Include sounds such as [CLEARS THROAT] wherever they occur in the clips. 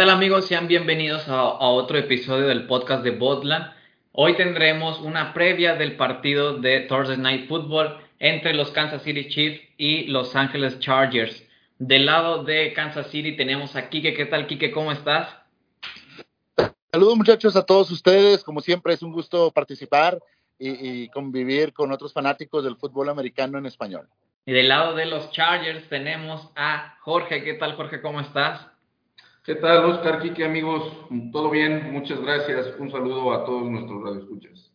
¿Qué tal amigos? Sean bienvenidos a, otro episodio del podcast de Botland. Hoy tendremos una previa del partido de Thursday Night Football entre los Kansas City Chiefs y Los Angeles Chargers. Del lado de Kansas City tenemos a Kike. ¿Qué tal, Kike? ¿Cómo estás? Saludos muchachos a todos ustedes. Como siempre es un gusto participar y, y convivir con otros fanáticos del fútbol americano en español. Y del lado de los Chargers tenemos a Jorge. ¿Qué tal, Jorge? ¿Cómo estás? ¿Qué tal, Oscar, Kike, amigos? ¿Todo bien? Muchas gracias. Un saludo a todos nuestros radioescuchas.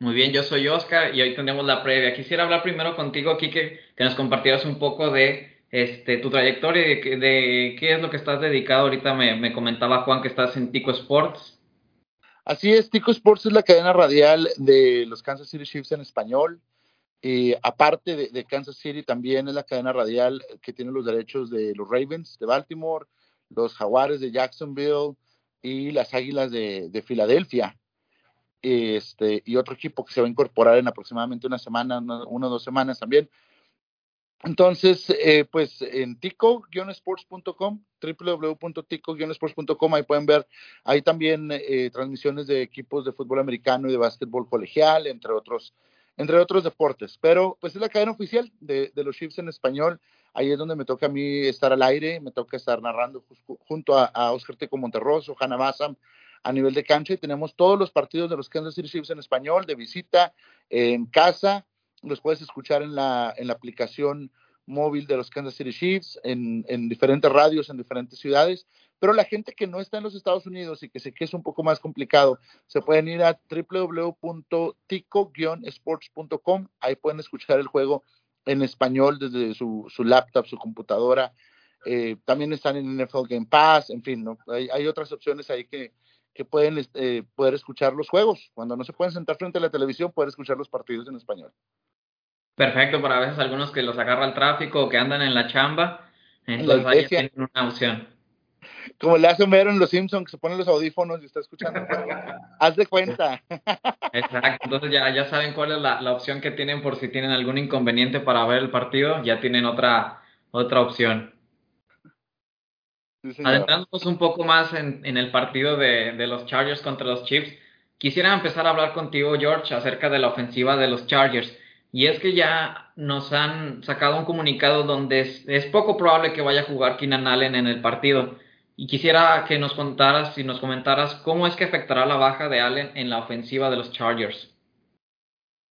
Muy bien, yo soy Oscar y hoy tenemos la previa. Quisiera hablar primero contigo, Kike, que nos compartieras un poco de este, tu trayectoria y de, qué es lo que estás dedicado. Ahorita me, comentaba Juan que estás en Tico Sports. Así es, Tico Sports es la cadena radial de los Kansas City Chiefs en español. Y aparte de, de, Kansas City, también es la cadena radial que tiene los derechos de los Ravens de Baltimore, los Jaguares de Jacksonville y las Águilas de, Filadelfia. Este, y otro equipo que se va a incorporar en aproximadamente una semana, una, o dos semanas también. Entonces, eh, pues en tico-sports.com, www.tico-sports.com, ahí pueden ver, hay también eh, transmisiones de equipos de fútbol americano y de básquetbol colegial, entre otros, entre otros deportes. Pero pues es la cadena oficial de, de los Chiefs en español ahí es donde me toca a mí estar al aire, me toca estar narrando junto a, Oscar Teco Monterroso, Hanna Bassam, a nivel de cancha y tenemos todos los partidos de los Kansas City Chiefs en español, de visita, en casa, los puedes escuchar en la, en la aplicación móvil de los Kansas City Chiefs, en, en diferentes radios, en diferentes ciudades, pero la gente que no está en los Estados Unidos y que sé que es un poco más complicado, se pueden ir a www.tico-sports.com, ahí pueden escuchar el juego en español desde su, su laptop, su computadora. Eh, también están en NFL Game Pass, en fin, ¿no? hay, hay otras opciones ahí que, que pueden eh, poder escuchar los juegos. Cuando no se pueden sentar frente a la televisión, poder escuchar los partidos en español. Perfecto, para veces algunos que los agarra el tráfico o que andan en la chamba, entonces ahí tienen una opción. Como le hace Homero en Los Simpsons, que se ponen los audífonos y está escuchando. [LAUGHS] Haz de cuenta. Exacto, entonces ya, ya saben cuál es la, la, opción que tienen por si tienen algún inconveniente para ver el partido, ya tienen otra, otra opción. Adentrándonos un poco más en, en el partido de, de, los Chargers contra los Chiefs, quisiera empezar a hablar contigo, George, acerca de la ofensiva de los Chargers. Y es que ya nos han sacado un comunicado donde es, es poco probable que vaya a jugar Keenan Allen en el partido. Y quisiera que nos contaras y nos comentaras cómo es que afectará la baja de Allen en la ofensiva de los Chargers.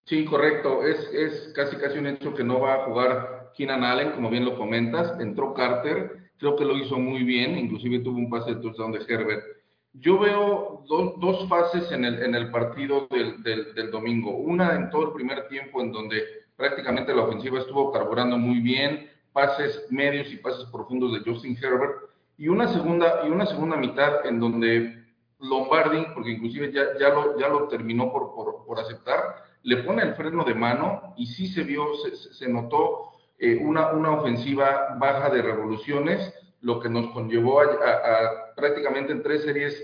Sí, correcto. Es, es casi casi un hecho que no va a jugar Keenan Allen, como bien lo comentas. Entró Carter, creo que lo hizo muy bien, inclusive tuvo un pase de touchdown de Herbert. Yo veo dos fases en el, en el partido del, del, del, domingo. Una en todo el primer tiempo, en donde prácticamente la ofensiva estuvo carburando muy bien, pases medios y pases profundos de Justin Herbert y una segunda, y una segunda mitad en donde Lombardi, porque inclusive ya, ya, lo, ya lo terminó por, por, por aceptar, le pone el freno de mano y sí se vio, se, se notó eh, una, una ofensiva baja de revoluciones, lo que nos conllevó a, a, prácticamente en tres series,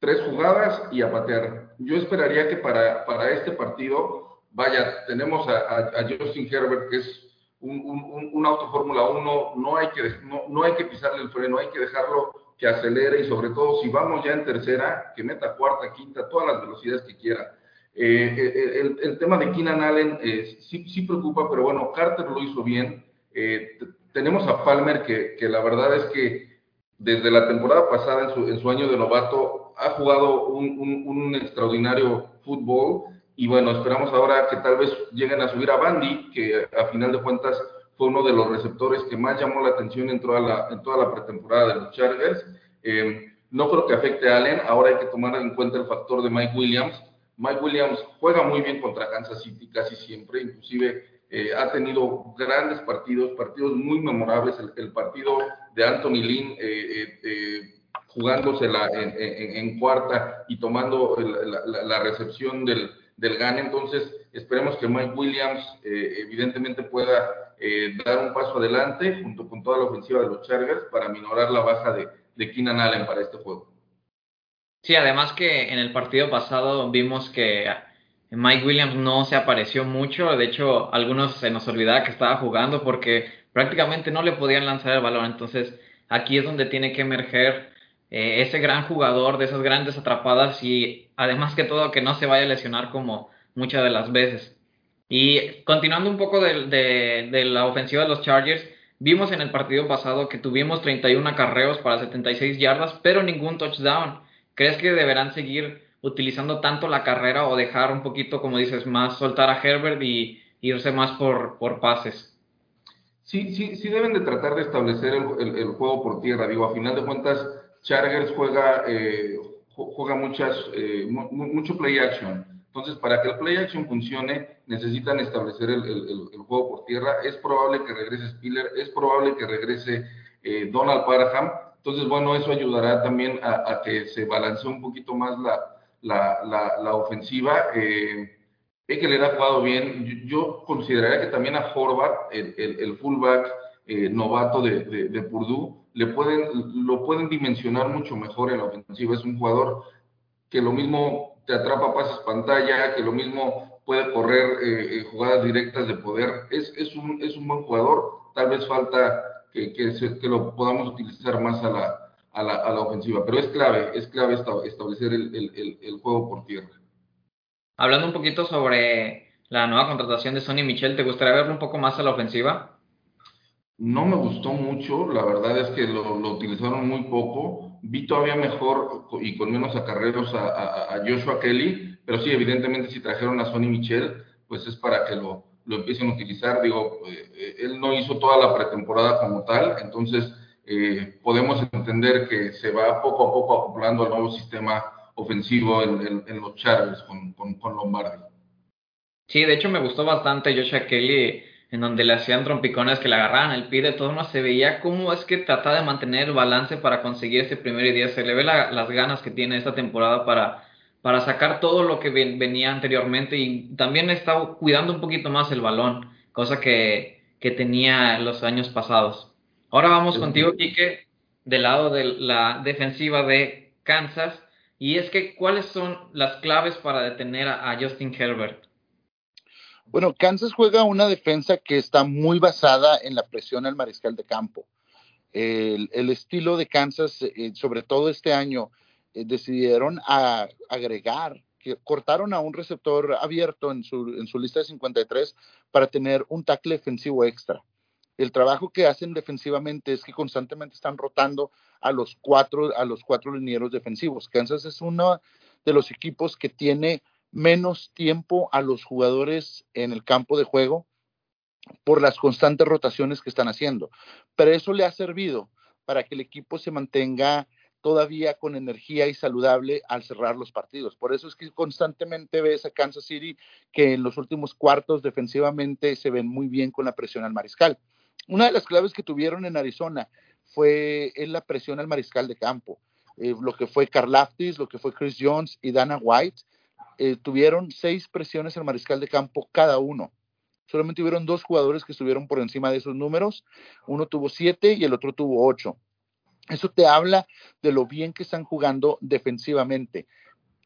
tres jugadas y a patear. Yo esperaría que para, para este partido, vaya, tenemos a, a Justin Herbert, que es un, un, un auto Fórmula 1 no hay, que, no, no hay que pisarle el freno, hay que dejarlo que acelere y sobre todo si vamos ya en tercera, que meta cuarta, quinta, todas las velocidades que quiera. Eh, eh el, el, tema de Keenan Allen eh, sí, sí, preocupa, pero bueno, Carter lo hizo bien. Eh, tenemos a Palmer que, que, la verdad es que desde la temporada pasada, en su, en su año de novato, ha jugado un, un, un extraordinario fútbol y bueno, esperamos ahora que tal vez lleguen a subir a Bandy, que a final de cuentas fue uno de los receptores que más llamó la atención en toda la, en toda la pretemporada de los Chargers. Eh, no creo que afecte a Allen, ahora hay que tomar en cuenta el factor de Mike Williams. Mike Williams juega muy bien contra Kansas City casi siempre, inclusive eh, ha tenido grandes partidos, partidos muy memorables. El, partido de Anthony Lynn eh, eh jugándosela en, cuarta y tomando la, la recepción del, del GAN. Entonces, esperemos que Mike Williams eh, evidentemente pueda eh, dar un paso adelante junto con toda la ofensiva de los Chargers para minorar la baja de, de Keenan Allen para este juego. Sí, además que en el partido pasado vimos que Mike Williams no se apareció mucho. De hecho, algunos se nos olvidaba que estaba jugando porque prácticamente no le podían lanzar el balón. Entonces, aquí es donde tiene que emerger eh, ese gran jugador de esas grandes atrapadas y además que todo que no se vaya a lesionar como muchas de las veces. Y continuando un poco de, la ofensiva de los Chargers, vimos en el partido pasado que tuvimos 31 acarreos para 76 yardas, pero ningún touchdown. ¿Crees que deberán seguir utilizando tanto la carrera o dejar un poquito, como dices, más soltar a Herbert y irse más por, por pases? Sí, sí, sí deben de tratar de establecer el, el, juego por tierra. Digo, a final de cuentas, Chargers juega, eh, juega muchas, eh, mucho play action. Entonces, para que el play action funcione, necesitan establecer el, el, juego por tierra. Es probable que regrese Spiller, es probable que regrese eh, Donald Parham. Entonces, bueno, eso ayudará también a, que se balancee un poquito más la, la, la, la ofensiva. Eh, que le ha jugado bien. Yo, consideraría que también a Horvath, el, el, fullback eh, novato de, de, Purdue, le pueden, lo pueden dimensionar mucho mejor en la ofensiva. Es un jugador que lo mismo te atrapa pases pantalla, que lo mismo puede correr eh, eh, jugadas directas de poder. Es, es, un, es un buen jugador. Tal vez falta que, que, lo podamos utilizar más a la, a la, a la, ofensiva, pero es clave, es clave establecer el, el, el juego por tierra. Hablando un poquito sobre la nueva contratación de Sonny Michel, ¿te gustaría verlo un poco más a la ofensiva? No me gustó mucho, la verdad es que lo, utilizaron muy poco. Vi todavía mejor y con menos acarreos a, a, Joshua Kelly, pero sí, evidentemente si trajeron a Sonny Michel, pues es para que lo, lo empiecen a utilizar. Digo, eh, él no hizo toda la pretemporada como tal, entonces eh, podemos entender que se va poco a poco acoplando al nuevo sistema ofensivo en, los Chargers con, con, Lombardi. Sí, de hecho me gustó bastante Joshua Kelly, en donde le hacían trompicones que le agarraban el pie de todo más se veía cómo es que trata de mantener el balance para conseguir ese primer día. Se le ve las ganas que tiene esta temporada para, para sacar todo lo que venía anteriormente y también está cuidando un poquito más el balón, cosa que, que tenía los años pasados. Ahora vamos contigo, Quique, del lado de la defensiva de Kansas. Y es que, ¿cuáles son las claves para detener a, Justin Herbert? Bueno, Kansas juega una defensa que está muy basada en la presión al mariscal de campo. El, estilo de Kansas, eh, sobre todo este año, eh, decidieron agregar, que cortaron a un receptor abierto en su, en su lista de 53 para tener un tackle defensivo extra el trabajo que hacen defensivamente es que constantemente están rotando a los cuatro, a los cuatro linieros defensivos. Kansas es uno de los equipos que tiene menos tiempo a los jugadores en el campo de juego por las constantes rotaciones que están haciendo. Pero eso le ha servido para que el equipo se mantenga todavía con energía y saludable al cerrar los partidos. Por eso es que constantemente ves a Kansas City que en los últimos cuartos defensivamente se ven muy bien con la presión al mariscal. Una de las claves que tuvieron en Arizona fue la presión al mariscal de campo. Eh, lo que fue Carl Aftis, lo que fue Chris Jones y Dana White, eh, tuvieron seis presiones al mariscal de campo cada uno. Solamente hubieron dos jugadores que estuvieron por encima de esos números. Uno tuvo siete y el otro tuvo ocho. Eso te habla de lo bien que están jugando defensivamente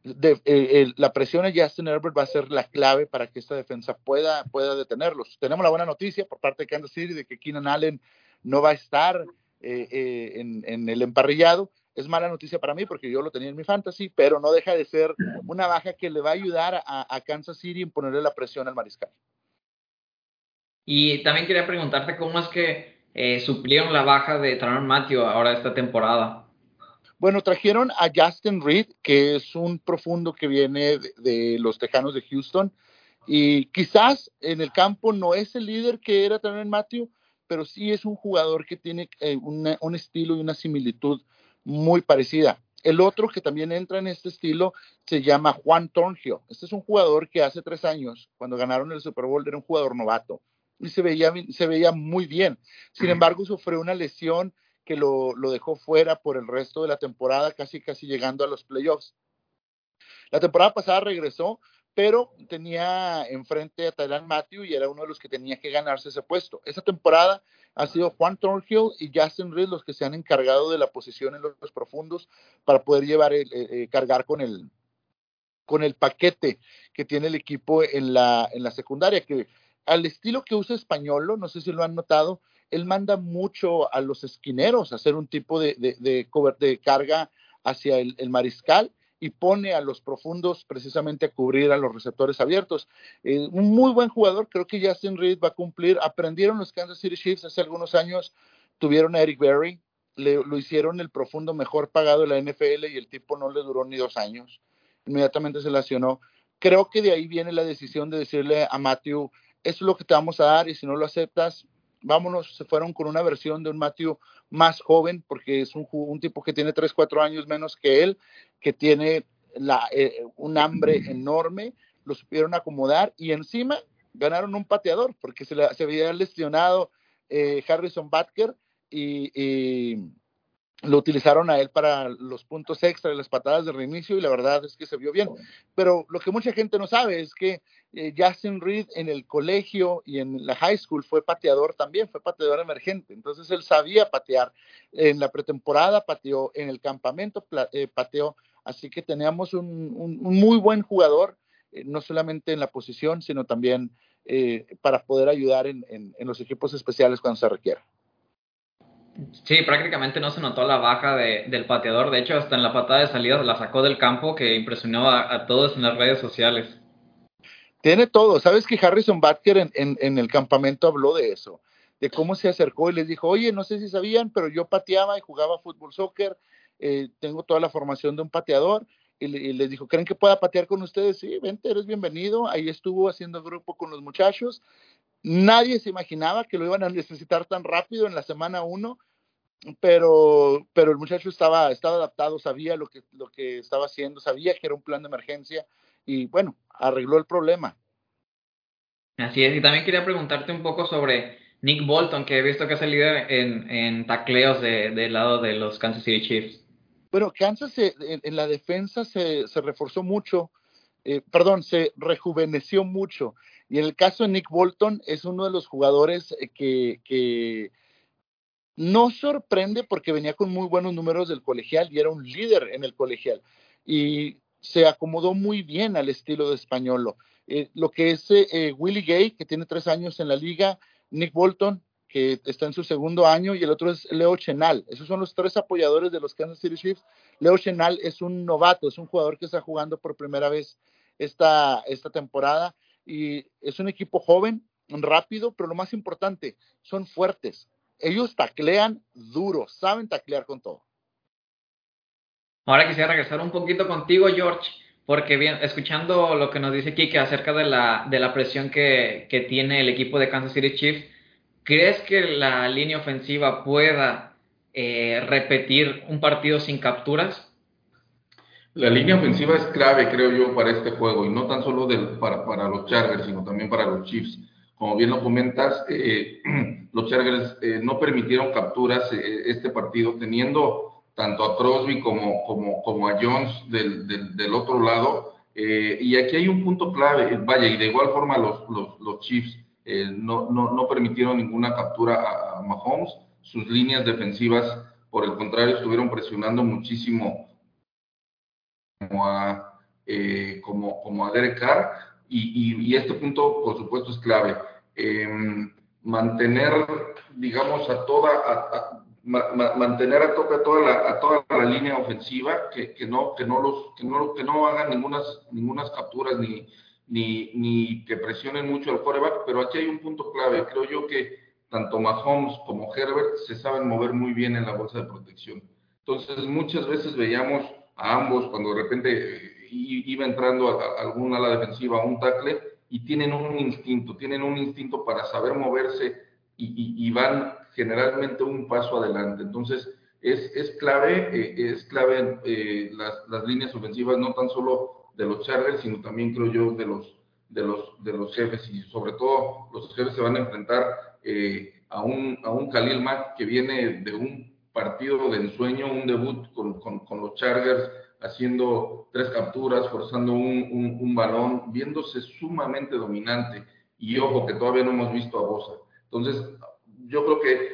de, eh, la presión a Justin Herbert va a ser la clave para que esta defensa pueda, pueda detenerlos. Tenemos la buena noticia por parte de Kansas City de que Keenan Allen no va a estar eh, en, el emparrillado. Es mala noticia para mí porque yo lo tenía en mi fantasy, pero no deja de ser una baja que le va a ayudar a, Kansas City en ponerle la presión al mariscal. Y también quería preguntarte cómo es que suplieron la baja de Taron Matthew ahora esta temporada. Bueno, trajeron a Justin Reed, que es un profundo que viene de, los Tejanos de Houston. Y quizás en el campo no es el líder que era también Matthew, pero sí es un jugador que tiene eh, un estilo y una similitud muy parecida. El otro que también entra en este estilo se llama Juan Thornhill. Este es un jugador que hace tres años, cuando ganaron el Super Bowl, era un jugador novato y se veía, se veía muy bien. Sin embargo, sufrió una lesión que lo, dejó fuera por el resto de la temporada, casi casi llegando a los playoffs. La temporada pasada regresó, pero tenía enfrente a Tyler Matthew y era uno de los que tenía que ganarse ese puesto. Esa temporada ha sido Juan Thornhill y Justin Reed los que se han encargado de la posición en los, profundos para poder llevar el, eh, cargar con el con el paquete que tiene el equipo en la, en la secundaria, que al estilo que usa Españolo, no sé si lo han notado, él manda mucho a los esquineros a hacer un tipo de, de, de, carga hacia el, mariscal y pone a los profundos precisamente a cubrir a los receptores abiertos. Eh, un muy buen jugador, creo que Justin Reed va a cumplir. Aprendieron los Kansas City Chiefs hace algunos años, tuvieron a Eric Berry, lo hicieron el profundo mejor pagado de la NFL y el tipo no le duró ni dos años. Inmediatamente se lesionó. Creo que de ahí viene la decisión de decirle a Matthew, eso es lo que te vamos a dar y si no lo aceptas, vámonos. Se fueron con una versión de un Matthew más joven, porque es un, un tipo que tiene 3, 4 años menos que él, que tiene la, eh, un hambre enorme, lo supieron acomodar y encima ganaron un pateador, porque se, se había lesionado eh, Harrison Butker y, lo utilizaron a él para los puntos extra y las patadas de reinicio y la verdad es que se vio bien. Pero lo que mucha gente no sabe es que eh, Justin Reed en el colegio y en la high school fue pateador también, fue pateador emergente. Entonces él sabía patear. En la pretemporada pateó, en el campamento eh, pateó. Así que teníamos un, muy buen jugador, eh, no solamente en la posición, sino también para poder ayudar en los equipos especiales cuando se requiera. Sí, prácticamente no se notó la baja de, del pateador. De hecho, hasta en la patada de salida la sacó del campo, que impresionó a, todos en las redes sociales. Tiene todo. ¿Sabes que Harrison Butker en, en, el campamento habló de eso? De cómo se acercó y les dijo, oye, no sé si sabían, pero yo pateaba y jugaba fútbol, soccer. Eh, tengo toda la formación de un pateador. Y, y, les dijo, ¿creen que pueda patear con ustedes? Sí, vente, eres bienvenido. Ahí estuvo haciendo grupo con los muchachos Nadie se imaginaba que lo iban a necesitar tan rápido en la semana uno, pero, pero el muchacho estaba, estaba adaptado, sabía lo que, lo que estaba haciendo, sabía que era un plan de emergencia y bueno, arregló el problema. Así es, y también quería preguntarte un poco sobre Nick Bolton, que he visto que ha salido en, en tacleos del de lado de los Kansas City Chiefs. Bueno, Kansas en, la defensa se, se reforzó mucho, eh, perdón, se rejuveneció mucho. Y en el caso de Nick Bolton, es uno de los jugadores eh, que, no sorprende porque venía con muy buenos números del colegial y era un líder en el colegial. Y se acomodó muy bien al estilo de españolo. Eh, lo que es eh, Willie Gay, que tiene tres años en la liga, Nick Bolton, que está en su segundo año, y el otro es Leo Chenal. Esos son los tres apoyadores de los Kansas City Chiefs. Leo Chenal es un novato, es un jugador que está jugando por primera vez esta, esta temporada y es un equipo joven, rápido, pero lo más importante, son fuertes. Ellos taclean duro, saben taclear con todo. Ahora quisiera regresar un poquito contigo, George, porque bien, escuchando lo que nos dice Kike acerca de la, de la presión que, que tiene el equipo de Kansas City Chiefs, ¿crees que la línea ofensiva pueda eh, repetir un partido sin capturas? La línea ofensiva es clave, creo yo, para este juego, y no tan solo del, para, para los Chargers, sino también para los Chiefs. Como bien lo comentas, eh, [CLEARS THROAT] los Chargers eh, no permitieron capturas eh, este partido, teniendo tanto a Crosby como, como, como a Jones del, del, del otro lado. y aquí hay un punto clave, vaya, y de igual forma los, los, los Chiefs no, no, no, permitieron ninguna captura a, Mahomes. Sus líneas defensivas, por el contrario, estuvieron presionando muchísimo como a, eh, como, como a Derek Carr. Y, y, este punto, por supuesto, es clave. Em, mantener, digamos, a toda, mantener a tope a toda la, a toda la línea ofensiva, que, que, no, que, no los, que, no, que no hagan ningunas, ningunas capturas ni, ni, ni que presionen mucho al quarterback, pero aquí hay un punto clave. Creo yo que tanto Mahomes como Herbert se saben mover muy bien en la bolsa de protección. Entonces, muchas veces veíamos a ambos cuando de repente eh, iba entrando a, alguna ala defensiva a un tackle y tienen un instinto, tienen un instinto para saber moverse y, van generalmente un paso adelante. Entonces, es, es clave, eh, es clave eh, las, las, líneas ofensivas, no tan solo de los Chargers, sino también creo yo de los, de los, de los jefes y sobre todo los jefes se van a enfrentar a, un, a un Khalil Mack que viene de un partido de ensueño, un debut con, con, los Chargers, haciendo tres capturas, forzando un, un, balón, viéndose sumamente dominante. Y ojo, que todavía no hemos visto a Bosa. Entonces, yo creo que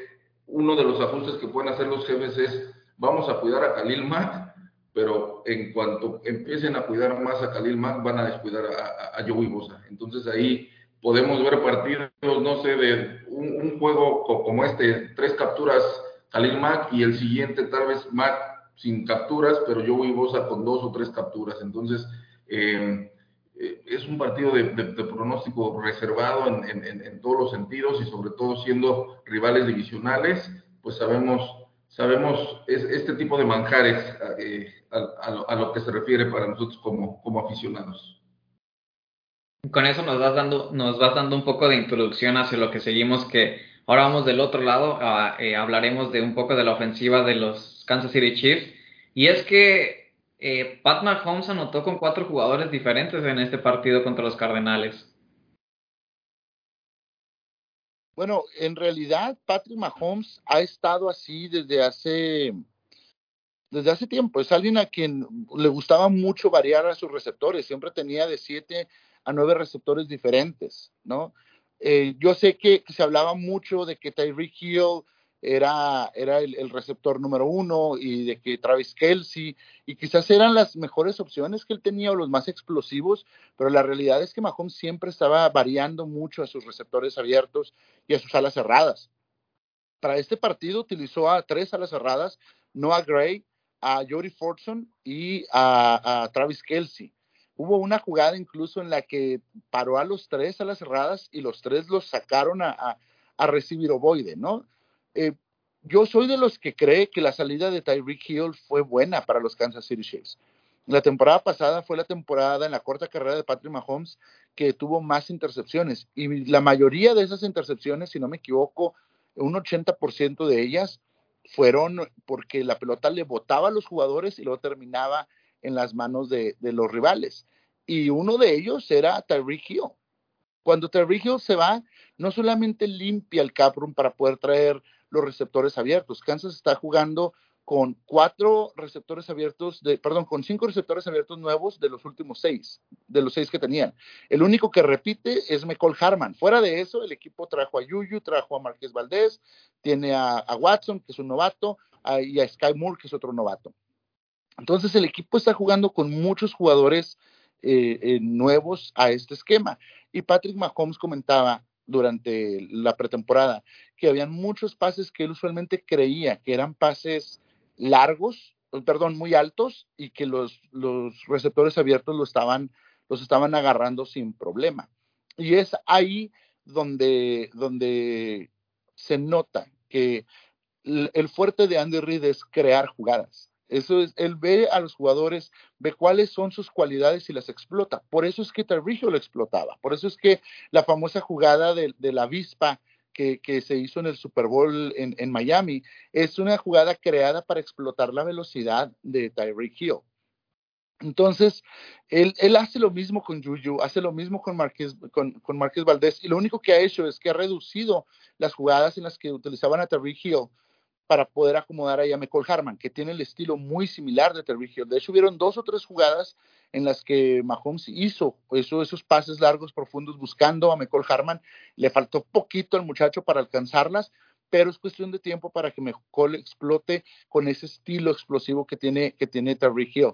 uno de los ajustes que pueden hacer los jefes es, vamos a cuidar a Khalil Mack, pero en cuanto empiecen a cuidar más a Khalil Mack, van a descuidar a, a, Joey Bosa. Entonces ahí podemos ver partidos, no sé, de un, juego como este, tres capturas Khalil Mack y el siguiente tal vez Mac sin capturas, pero voy Bosa con dos o tres capturas. Entonces, eh, eh, es un partido de, pronóstico reservado en, todos los sentidos y sobre todo siendo rivales divisionales, pues sabemos, sabemos este tipo de manjares eh, a, lo, que se refiere para nosotros como, como aficionados. Con eso nos vas dando, nos vas dando un poco de introducción hacia lo que seguimos, que ahora vamos del otro lado, eh, hablaremos de un poco de la ofensiva de los Kansas City Chiefs. Y es que eh, Pat Mahomes anotó con cuatro jugadores diferentes en este partido contra los Cardenales. Bueno, en realidad Patrick Mahomes ha estado así desde hace desde hace tiempo. Es alguien a quien le gustaba mucho variar a sus receptores. Siempre tenía de siete a nueve receptores diferentes, ¿no? Eh, yo sé que, se hablaba mucho de que Tyreek Hill era, era el, receptor número uno y de que Travis Kelsey, y quizás eran las mejores opciones que él tenía o los más explosivos, pero la realidad es que Mahomes siempre estaba variando mucho a sus receptores abiertos y a sus alas cerradas. Para este partido utilizó a tres alas cerradas, Noah Gray, a Jody Fortson y a, a Travis Kelsey. Hubo una jugada incluso en la que paró a los tres a las cerradas y los tres los sacaron a, recibir ovoide, ¿no? Eh, yo soy de los que cree que la salida de Tyreek Hill fue buena para los Kansas City Chiefs. La temporada pasada fue la temporada en la corta carrera de Patrick Mahomes que tuvo más intercepciones y la mayoría de esas intercepciones, si no me equivoco, un 80% de ellas fueron porque la pelota le botaba a los jugadores y luego terminaba en las manos de, los rivales. Y uno de ellos era Tyreek Hill. Cuando Tyreek Hill se va, no solamente limpia el cap room para poder traer los receptores abiertos. Kansas está jugando con cuatro receptores abiertos, de, perdón, con cinco receptores abiertos nuevos de los últimos seis, de los seis que tenían. El único que repite es McCall Harman. Fuera de eso, el equipo trajo a Yuyu, trajo a Marqués Valdés, tiene a, Watson, que es un novato, y a Sky Moore, que es otro novato. Entonces el equipo está jugando con muchos jugadores eh, eh, nuevos a este esquema. Y Patrick Mahomes comentaba durante la pretemporada que habían muchos pases que él usualmente creía que eran pases largos, perdón, muy altos y que los, los receptores abiertos lo estaban, los estaban agarrando sin problema. Y es ahí donde, donde se nota que el fuerte de Andy Reid es crear jugadas. Eso es, él ve a los jugadores, ve cuáles son sus cualidades y las explota. Por eso es que Tarrigio lo explotaba. Por eso es que la famosa jugada de, la avispa que, se hizo en el Super Bowl en, Miami es una jugada creada para explotar la velocidad de Tyreek Hill. Entonces, él, hace lo mismo con Juju, hace lo mismo con Marquez, con, con Valdés, y lo único que ha hecho es que ha reducido las jugadas en las que utilizaban a Tyreek Hill para poder acomodar ahí a McCall Harman, que tiene el estilo muy similar de Terry Hill. De hecho, hubieron dos o tres jugadas en las que Mahomes hizo esos pases largos, profundos, buscando a McCall Harman. Le faltó poquito al muchacho para alcanzarlas, pero es cuestión de tiempo para que McCall explote con ese estilo explosivo que tiene, que tiene Terry Hill.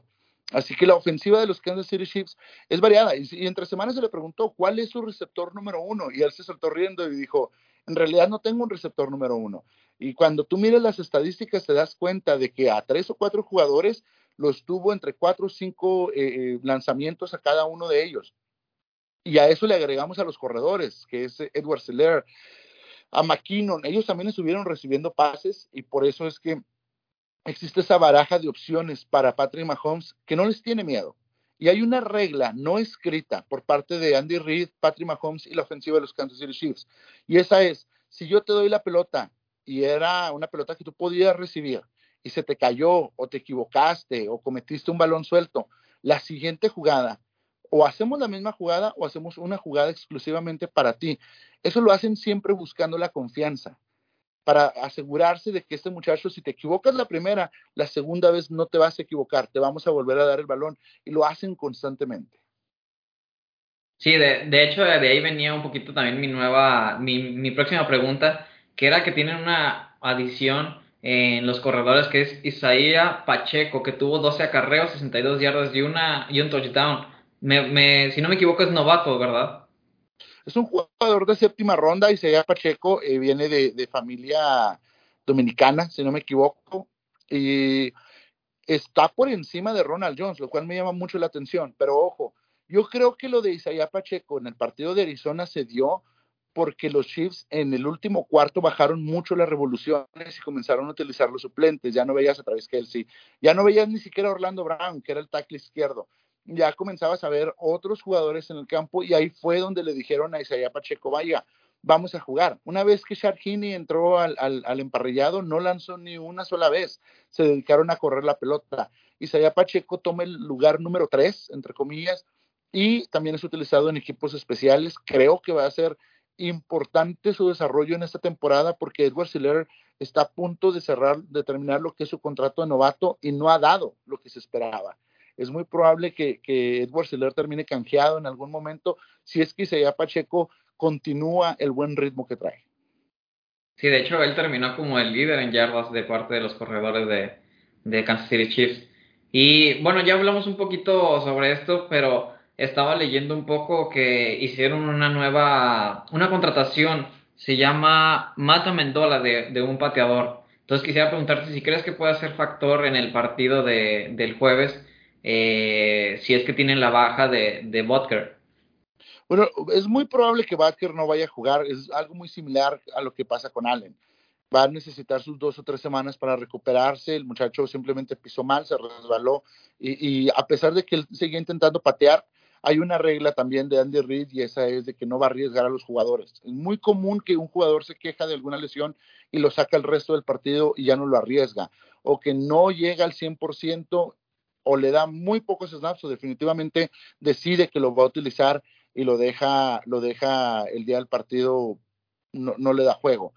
Así que la ofensiva de los Kansas City Chiefs es variada. Y, y, entre semanas se le preguntó cuál es su receptor número uno. Y él se soltó riendo y dijo, en realidad no tengo un receptor número uno. Y cuando tú miras las estadísticas, te das cuenta de que a tres o cuatro jugadores los tuvo entre cuatro o cinco eh, eh, lanzamientos a cada uno de ellos. Y a eso le agregamos a los corredores, que es Edward Seller, a McKinnon. Ellos también estuvieron recibiendo pases y por eso es que existe esa baraja de opciones para Patrick Mahomes que no les tiene miedo. Y hay una regla no escrita por parte de Andy Reid, Patrick Mahomes y la ofensiva de los Kansas City Chiefs. Y esa es, si yo te doy la pelota y era una pelota que tú podías recibir y se te cayó o te equivocaste o cometiste un balón suelto, la siguiente jugada, o hacemos la misma jugada o hacemos una jugada exclusivamente para ti. Eso lo hacen siempre buscando la confianza, para asegurarse de que este muchacho, si te equivocas la primera, la segunda vez no te vas a equivocar, te vamos a volver a dar el balón y lo hacen constantemente. Sí, de, de hecho de ahí venía un poquito también mi nueva, mi, mi próxima pregunta que era que tienen una adición en los corredores que es Isaías Pacheco, que tuvo 12 acarreos, 62 yardas y, una, y un touchdown. Me, me, si no me equivoco es novato, ¿verdad? Es un jugador de séptima ronda, Isaiah Pacheco, eh, viene de, de, familia dominicana, si no me equivoco, y está por encima de Ronald Jones, lo cual me llama mucho la atención, pero ojo, yo creo que lo de Isaiah Pacheco en el partido de Arizona se dio porque los Chiefs en el último cuarto bajaron mucho las revoluciones y comenzaron a utilizar los suplentes. Ya no veías a través Kelsey, ya no veías ni siquiera a Orlando Brown, que era el tackle izquierdo. Ya comenzabas a ver otros jugadores en el campo y ahí fue donde le dijeron a Isaiah Pacheco, vaya, vamos a jugar. Una vez que Sharkini entró al, al, emparrillado, no lanzó ni una sola vez. Se dedicaron a correr la pelota. Isaiah Pacheco toma el lugar número tres, entre comillas, y también es utilizado en equipos especiales. Creo que va a ser importante su desarrollo en esta temporada porque Edward Siller está a punto de cerrar, de terminar lo que es su contrato de novato y no ha dado lo que se esperaba. Es muy probable que, Edward Siller termine canjeado en algún momento si es que Isaiah Pacheco continúa el buen ritmo que trae. Sí, de hecho, él terminó como el líder en yardas de parte de los corredores de, de Kansas City Chiefs. Y bueno, ya hablamos un poquito sobre esto, pero estaba leyendo un poco que hicieron una nueva, una contratación, se llama Mata Mendola de, de un pateador. Entonces quisiera preguntarte si crees que puede ser factor en el partido de, del jueves, eh, si es que tienen la baja de, de Butker. Bueno, es muy probable que Butker no vaya a jugar, es algo muy similar a lo que pasa con Allen. Va a necesitar sus dos o tres semanas para recuperarse, el muchacho simplemente pisó mal, se resbaló y, y a pesar de que él seguía intentando patear, hay una regla también de Andy Reid y esa es de que no va a arriesgar a los jugadores. Es muy común que un jugador se queja de alguna lesión y lo saca el resto del partido y ya no lo arriesga, o que no llega al 100% o le da muy pocos snaps o definitivamente decide que lo va a utilizar y lo deja, lo deja el día del partido, no, no le da juego.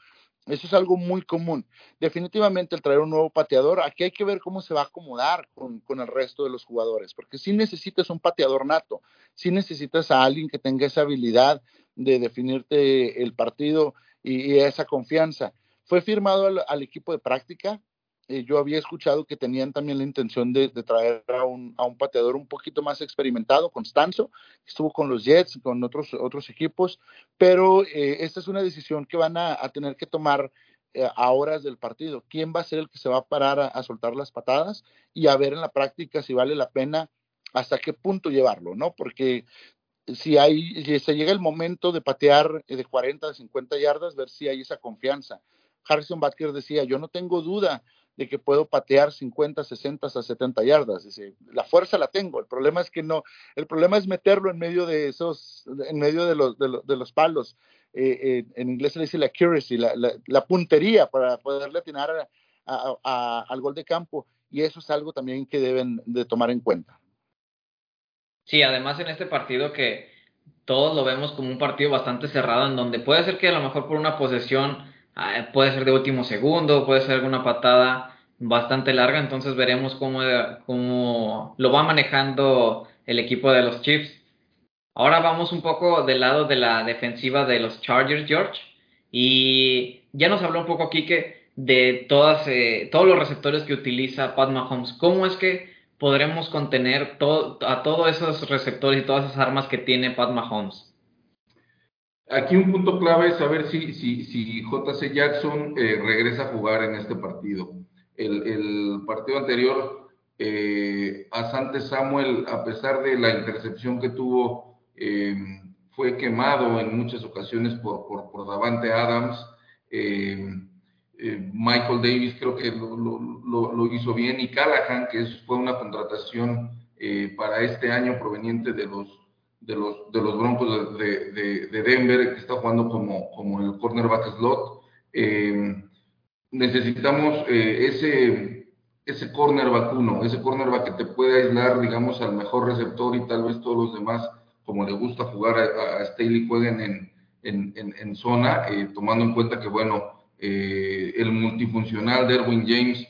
Eso es algo muy común. Definitivamente el traer un nuevo pateador, aquí hay que ver cómo se va a acomodar con, con el resto de los jugadores, porque si necesitas un pateador nato, si necesitas a alguien que tenga esa habilidad de definirte el partido y, esa confianza. Fue firmado al, equipo de práctica, eh, yo había escuchado que tenían también la intención de, traer a un, a un, pateador un poquito más experimentado, Constanzo, estuvo con los Jets, con otros, otros equipos, pero eh, esta es una decisión que van a, tener que tomar eh, a horas del partido. ¿Quién va a ser el que se va a parar a, soltar las patadas y a ver en la práctica si vale la pena hasta qué punto llevarlo, ¿no? Porque si hay, se llega el momento de patear de 40 a 50 yardas, ver si hay esa confianza. Harrison Butker decía, yo no tengo duda de que puedo patear 50, 60 a 70 yardas. Dice, la fuerza la tengo, el problema es que no, el problema es meterlo en medio de esos, en medio de los, de los, palos. Eh, eh, en inglés se le dice la accuracy, la, puntería para poderle atinar al gol de campo. Y eso es algo también que deben de tomar en cuenta. Sí, además en este partido que todos lo vemos como un partido bastante cerrado, en donde puede ser que a lo mejor por una posesión puede ser de último segundo, puede ser alguna patada bastante larga, entonces veremos cómo, cómo lo va manejando el equipo de los Chiefs. Ahora vamos un poco del lado de la defensiva de los Chargers, George, y ya nos habló un poco Kike de todas, eh, todos los receptores que utiliza Pat Mahomes. ¿Cómo es que podremos contener a todos esos receptores y todas esas armas que tiene Pat Mahomes? Aquí un punto clave es saber si, si, si JC Jackson eh, regresa a jugar en este partido. El, el partido anterior, eh, Asante Samuel, a pesar de la intercepción que tuvo, eh, fue quemado en muchas ocasiones por, por, por Davante Adams. Eh, eh, Michael Davis creo que lo, lo, lo, hizo bien y Callahan, que fue una contratación para este año proveniente de los de los, de los Broncos de, de, de, Denver, que está jugando como, como el cornerback slot. Eh, necesitamos eh, ese, ese cornerback uno, ese cornerback que te puede aislar, digamos, al mejor receptor y tal vez todos los demás, como le gusta jugar a, a Staley, jueguen en, en, en, zona, eh, tomando en cuenta que, bueno, el multifuncional de Erwin James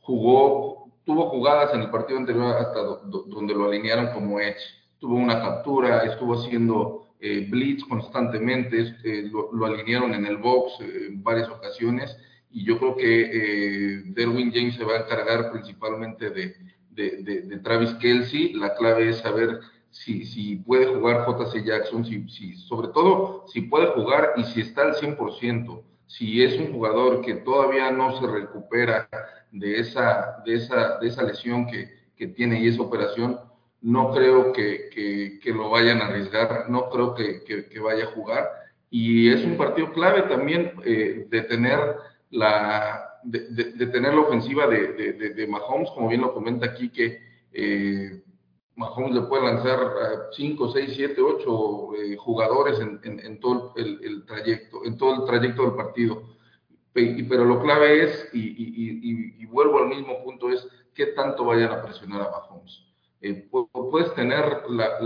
jugó, tuvo jugadas en el partido anterior hasta do, do, donde lo alinearon como edge tuvo una captura, estuvo haciendo eh, blitz constantemente, eh, lo, lo, alinearon en el box eh, en varias ocasiones y yo creo que eh, Derwin James se va a encargar principalmente de, de, de, de, Travis Kelsey. La clave es saber si, si puede jugar JC Jackson, si, si, sobre todo si puede jugar y si está al 100%, si es un jugador que todavía no se recupera de esa, de esa, de esa lesión que, que tiene y esa operación, no creo que, que, lo vayan a arriesgar, no creo que, que, vaya a jugar. Y es un partido clave también eh, de tener la de, tener la ofensiva de, de, Mahomes, como bien lo comenta aquí, que eh, Mahomes le puede lanzar 5, 6, 7, 8 jugadores en, en, todo el, trayecto, en todo el trayecto del partido. Pero lo clave es, y, y, y, vuelvo al mismo punto, es qué tanto vayan a presionar a Mahomes. Eh, puedes tener la,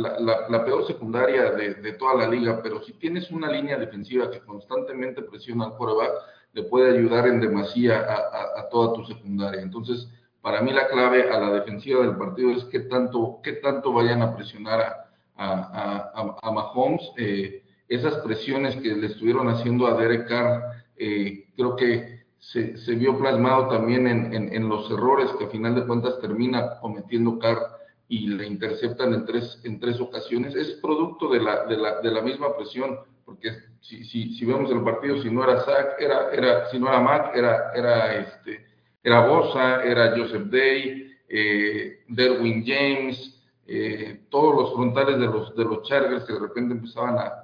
la, peor secundaria de, de, toda la liga, pero si tienes una línea defensiva que constantemente presiona al quarterback, le puede ayudar en demasía a, a toda tu secundaria. Entonces, para mí la clave a la defensiva del partido es qué tanto, qué tanto vayan a presionar a, a, a Mahomes. Eh, esas presiones que le estuvieron haciendo a Derek Carr, eh, creo que se, se, vio plasmado también en, en, en, los errores que a final de cuentas termina cometiendo Carr y le interceptan en tres, en tres ocasiones. Es producto de la, de la, de la misma presión, porque si, si, si vemos el partido, si no era Zach, era, era, si no era Mac, era, era este, era Bosa, era Joseph Day, eh, Derwin James, eh, todos los frontales de los, de los Chargers que de repente empezaban a,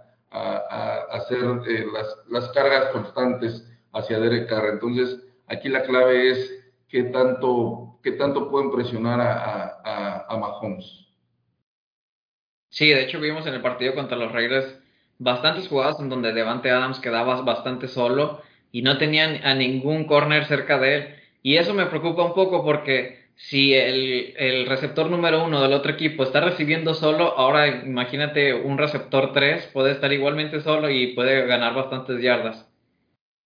hacer eh, las, las, cargas constantes hacia Derek Carr. Entonces, aquí la clave es qué tanto, qué tanto pueden presionar a, a, Mahomes. Sí, de hecho vimos en el partido contra los Raiders bastantes jugadas en donde Devante Adams quedaba bastante solo y no tenían a ningún corner cerca de él. Y eso me preocupa un poco porque si el, receptor número uno del otro equipo está recibiendo solo, ahora imagínate un receptor 3 puede estar igualmente solo y puede ganar bastantes yardas.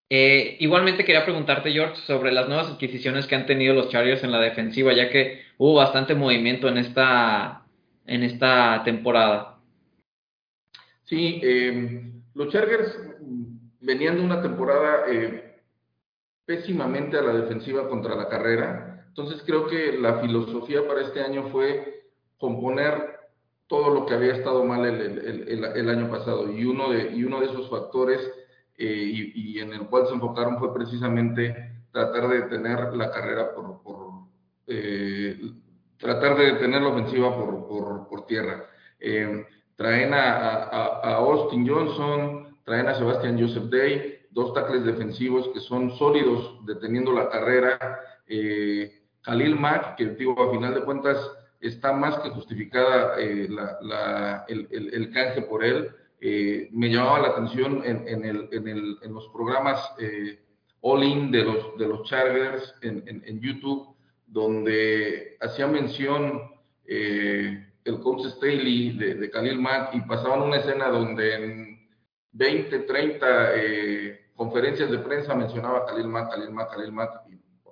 Eh, igualmente quería preguntarte, George, sobre las nuevas adquisiciones que han tenido los Chargers en la defensiva, ya que hubo bastante movimiento en esta, en esta temporada. Sí, eh, los Chargers venían de una temporada eh, pésimamente a la defensiva contra la carrera. Entonces creo que la filosofía para este año fue componer todo lo que había estado mal el, año pasado. Y uno de, y uno de esos factores eh, y, en el cual se enfocaron fue precisamente tratar de detener la carrera por, eh, tratar de detener la ofensiva por, por, tierra. Eh, traen a, a, Austin Johnson, traen a Sebastian Joseph Day, dos tackles defensivos que son sólidos deteniendo la carrera. Eh, Khalil Mack, que digo, a final de cuentas está más que justificada eh, la, el, el, canje por él. Eh, me llamaba la atención en, el, en, el, en los programas eh, All-In de los, de los Chargers en, YouTube, donde hacía mención eh, el coach Staley de, de Khalil Mack y pasaban una escena donde en 20, 30 eh, conferencias de prensa mencionaba Khalil Mack, Khalil Mack, Khalil Mack,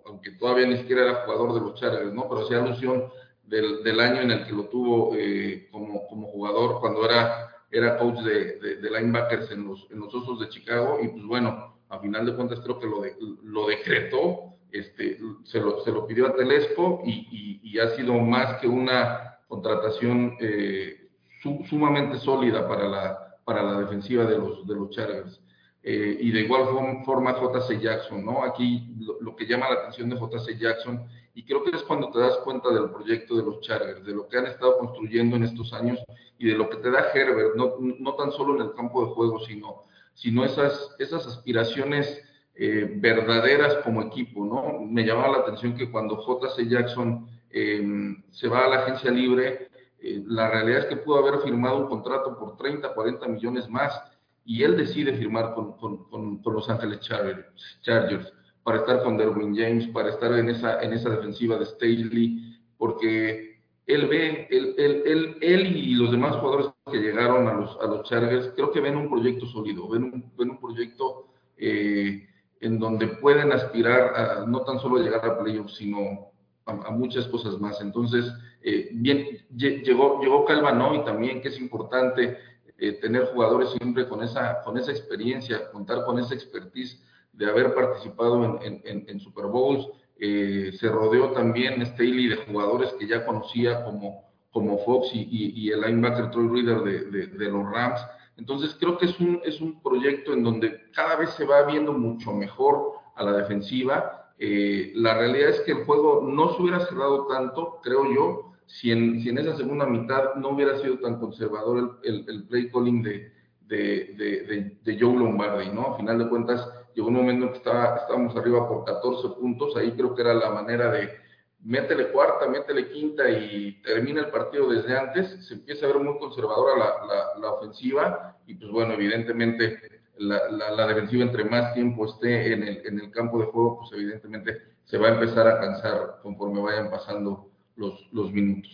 aunque todavía ni siquiera era jugador de los Chargers, ¿no? Pero hacía alusión del, del, año en el que lo tuvo eh, como, como, jugador, cuando era, era coach de, de, linebackers en los, en los Osos de Chicago, y pues bueno, a final de cuentas creo que lo, de, lo decretó, este, se, lo, se lo pidió a Telesco y, y, ha sido más que una contratación eh, sumamente sólida para la, para la defensiva de los, de los Chargers. Eh, y de igual forma JC Jackson, ¿no? Aquí lo, que llama la atención de JC Jackson, y creo que es cuando te das cuenta del proyecto de los Chargers, de lo que han estado construyendo en estos años y de lo que te da Herbert, no, no tan solo en el campo de juego, sino, sino esas, esas aspiraciones eh, verdaderas como equipo, ¿no? Me llamaba la atención que cuando JC Jackson em, se va a la agencia libre, eh, la realidad es que pudo haber firmado un contrato por 30, 40 millones más y él decide firmar con, con, con, Los Ángeles Chargers para estar con Derwin James, para estar en esa, en esa defensiva de Staley, porque él ve, él, él, él, y los demás jugadores que llegaron a los, a los Chargers, creo que ven un proyecto sólido, ven un, ven un proyecto eh, en donde pueden aspirar a no tan solo llegar a playoffs, sino a, muchas cosas más. Entonces, eh, bien, llegó, llegó Calva, ¿no? Y también que es importante eh, tener jugadores siempre con esa, con esa experiencia, contar con esa expertise de haber participado en, en, en Super Bowls. Eh, se rodeó también Staley de jugadores que ya conocía como, como Fox y, el linebacker Troy Reader de, los Rams. Entonces creo que es un, es un proyecto en donde cada vez se va viendo mucho mejor a la defensiva. Eh, la realidad es que el juego no se hubiera cerrado tanto, creo yo, si en, si en esa segunda mitad no hubiera sido tan conservador el, el, play calling de, de, de, Joe Lombardi, ¿no? A final de cuentas, llegó un momento en que estaba, estábamos arriba por 14 puntos, ahí creo que era la manera de métele cuarta, métele quinta y termina el partido desde antes, se empieza a ver muy conservadora la, la, ofensiva y pues bueno, evidentemente la, la, defensiva entre más tiempo esté en el, en el campo de juego, pues evidentemente se va a empezar a cansar conforme vayan pasando los, los minutos.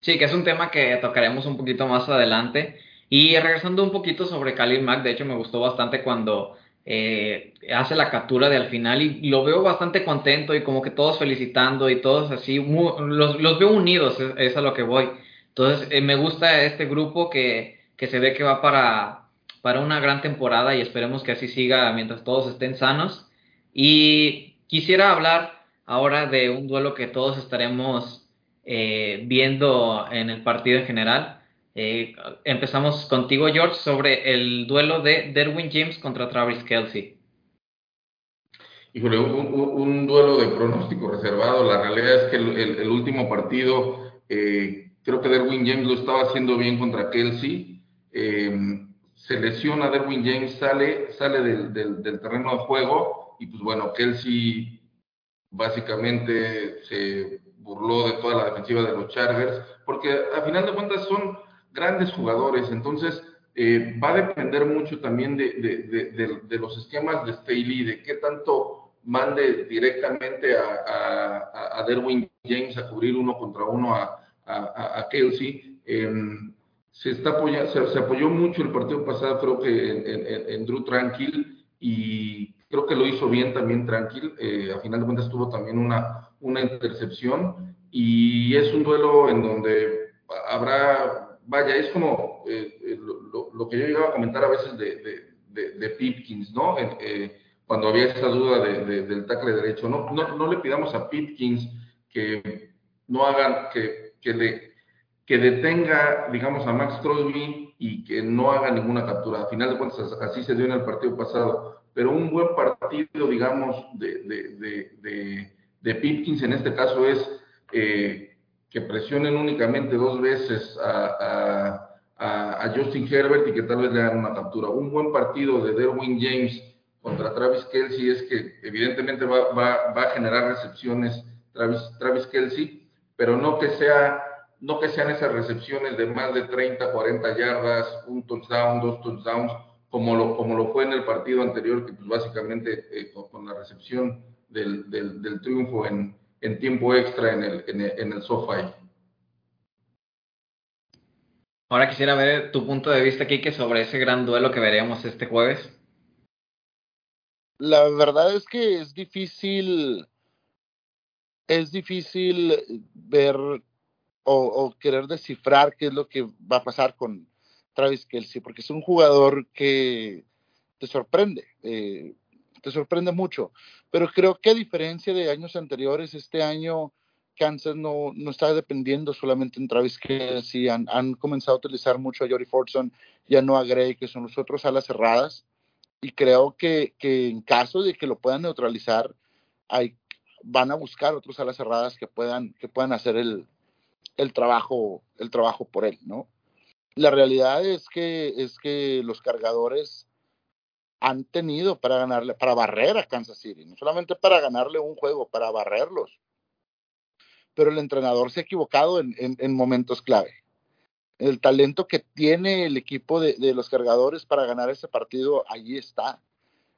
Sí, que es un tema que tocaremos un poquito más adelante. Y regresando un poquito sobre Khalil Mack, de hecho me gustó bastante cuando eh, hace la captura de al final y lo veo bastante contento y como que todos felicitando y todos así, los, los, veo unidos, es, a lo que voy. Entonces eh, me gusta este grupo que, que se ve que va para, para una gran temporada y esperemos que así siga mientras todos estén sanos. Y quisiera hablar ahora de un duelo que todos estaremos eh, viendo en el partido en general. Eh, empezamos contigo, George, sobre el duelo de Derwin James contra Travis Kelsey. Híjole, un, duelo de pronóstico reservado. La realidad es que el, último partido, eh, creo que Derwin James lo estaba haciendo bien contra Kelsey. Eh, se lesiona Derwin James, sale, sale del, del, terreno de juego y pues bueno, Kelsey básicamente se burló de toda la defensiva de los Chargers, porque a final de cuentas son grandes jugadores, entonces eh, va a depender mucho también de, de, de, los esquemas de Staley, de qué tanto mande directamente a, a, a, Derwin James a cubrir uno contra uno a, a, Kelsey. Em, se, está apoyando, se, apoyó mucho el partido pasado, creo que en, en, Drew Tranquil, y creo que lo hizo bien también Tranquil. Eh, a final de cuentas tuvo también una, una intercepción, y es un duelo en donde habrá vaya, es como eh, eh, lo, que yo llegaba a comentar a veces de, de, Pipkins, ¿no? Eh, cuando había esa duda del tackle derecho, no, no, no, le pidamos a Pipkins que no hagan, que, que, le, que detenga, digamos, a Max Crosby y que no haga ninguna captura. Al final de cuentas, así se dio en el partido pasado. Pero un buen partido, digamos, de, de, de Pipkins en este caso es que presionen únicamente dos veces a, Justin Herbert y que tal vez le hagan una captura. Un buen partido de Derwin James contra Travis Kelsey es que evidentemente va, va, a generar recepciones Travis, Travis Kelsey, pero no que sea no que sean esas recepciones de más de 30, 40 yardas, un touchdown, dos touchdowns, como lo, como lo fue en el partido anterior, que pues básicamente eh, con, la recepción del, del, del triunfo en, en tiempo extra en el, en el, en el SoFi. Ahora quisiera ver tu punto de vista, Kike, sobre ese gran duelo que veremos este jueves. La verdad es que es difícil, es difícil ver o, querer descifrar qué es lo que va a pasar con Travis Kelsey, porque es un jugador que te sorprende. Eh, te sorprende mucho. Pero creo que a diferencia de años anteriores, este año Kansas no, no está dependiendo solamente en Travis Kelsey, han, han comenzado a utilizar mucho a Jory Fortson y a Noah Gray, que son los otros alas cerradas, y creo que, que en caso de que lo puedan neutralizar, hay, van a buscar otros alas cerradas que puedan, que puedan hacer el, el, trabajo, el trabajo por él, ¿no? La realidad es que, es que los cargadores han tenido para ganarle, para barrer a Kansas City, no solamente para ganarle un juego, para barrerlos. Pero el entrenador se ha equivocado en, en, momentos clave. El talento que tiene el equipo de, de, los cargadores para ganar ese partido, allí está.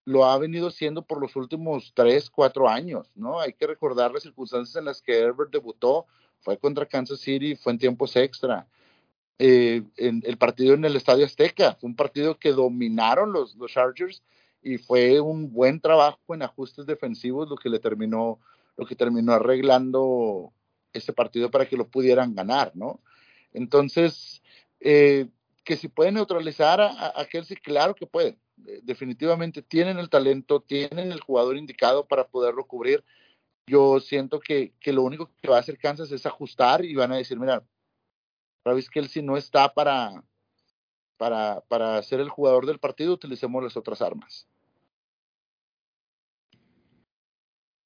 Lo ha venido siendo por los últimos tres, cuatro años, ¿no? Hay que recordar las circunstancias en las que Herbert debutó. Fue contra Kansas City, fue en tiempos extra eh, en el partido en el Estadio Azteca. Fue un partido que dominaron los, Chargers y fue un buen trabajo en ajustes defensivos lo que le terminó, lo que terminó arreglando ese partido para que lo pudieran ganar, ¿no? Entonces, eh, que si pueden neutralizar a, a, Kelsey, claro que pueden. Eh, definitivamente tienen el talento, tienen el jugador indicado para poderlo cubrir. Yo siento que, que lo único que va a hacer Kansas es ajustar y van a decir, mira, Travis Kelsey no está para, para, para ser el jugador del partido, utilicemos las otras armas.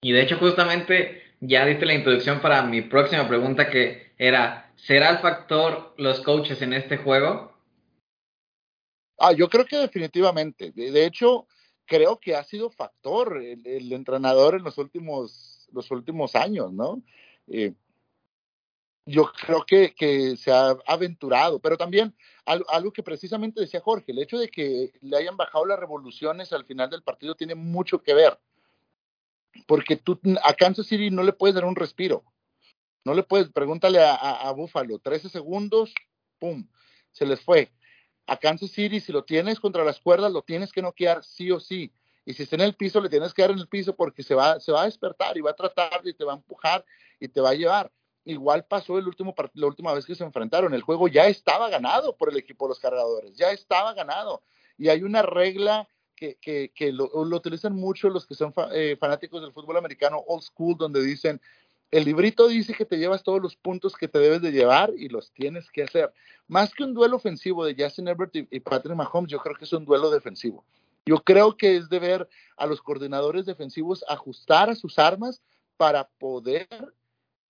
Y de hecho, justamente ya diste la introducción para mi próxima pregunta que era, ¿será el factor los coaches en este juego? Ah, yo creo que definitivamente. De, hecho, creo que ha sido factor el, entrenador en los últimos, los últimos años, ¿no? Eh, yo creo que, que, se ha aventurado, pero también algo, que precisamente decía Jorge, el hecho de que le hayan bajado las revoluciones al final del partido tiene mucho que ver porque tú a Kansas City no le puedes dar un respiro. No le puedes, pregúntale a, a, Buffalo, 13 segundos, pum, se les fue. A Kansas City, si lo tienes contra las cuerdas, lo tienes que noquear sí o sí. Y si está en el piso, le tienes que dar en el piso porque se va, se va a despertar y va a tratar y te va a empujar y te va a llevar. Igual pasó el último la última vez que se enfrentaron. El juego ya estaba ganado por el equipo de los cargadores, ya estaba ganado. Y hay una regla que, que, lo, utilizan mucho los que son eh, fanáticos del fútbol americano old school, donde dicen, el librito dice que te llevas todos los puntos que te debes de llevar y los tienes que hacer. Más que un duelo ofensivo de Justin Herbert y, Patrick Mahomes, yo creo que es un duelo defensivo. Yo creo que es deber a los coordinadores defensivos ajustar a sus armas para poder